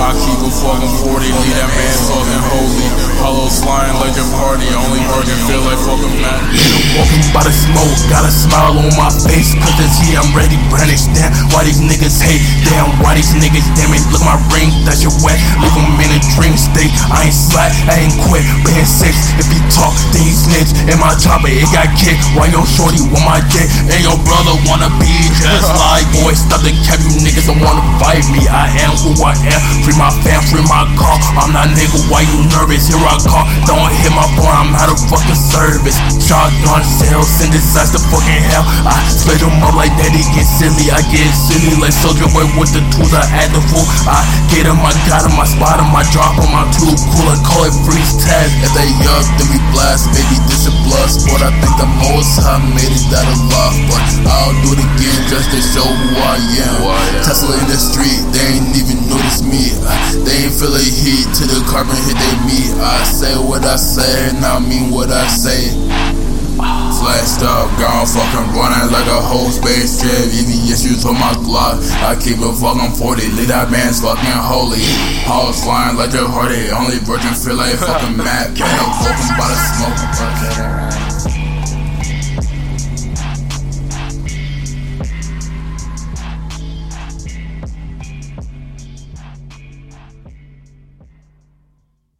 I keep a fucking 40, leave that man fucking holy. Hollows flying like a party, only working feel like fucking mad. Walking by the smoke, got a smile on my face, cause the I'm ready, brandish down. Why these niggas hate? Damn, why these niggas damn it? Look my ring, that's your wet. Look them in a dream state. I ain't slack, I ain't quit, being six. If you talk, then you snitch. In my chopper, it got kicked. Why your shorty want my dick? And your brother wanna be just like boy, stuck me. I am who I am. Free my fam, free my car. I'm not nigga, why you nervous? Here I call. Don't hit my phone, I'm out of fucking service. Shotgun sales, send this ass to fucking hell. I split them up like he get silly. I get silly like Soldier Boy with the tools I add the fool. I get him, I got him, I spot him, I drop him, I'm too cool. I call it freeze tag. If they up, then we blast. Baby, this is blood sport. I think the most I made it that a lot, but I'll do it again just to show who I am. Tesla in the street, they ain't even notice me. Uh, they ain't feel the heat till the carbon hit they meat. I say what I say, and I mean what I say. Flashed up, gone fucking running like a whole space trip. EVS use on my Glock. I keep a fucking 40, lead that man's fucking holy. Halls flying like a hardy, only virgin feel like fucking mad. Can't fucking by the smoke.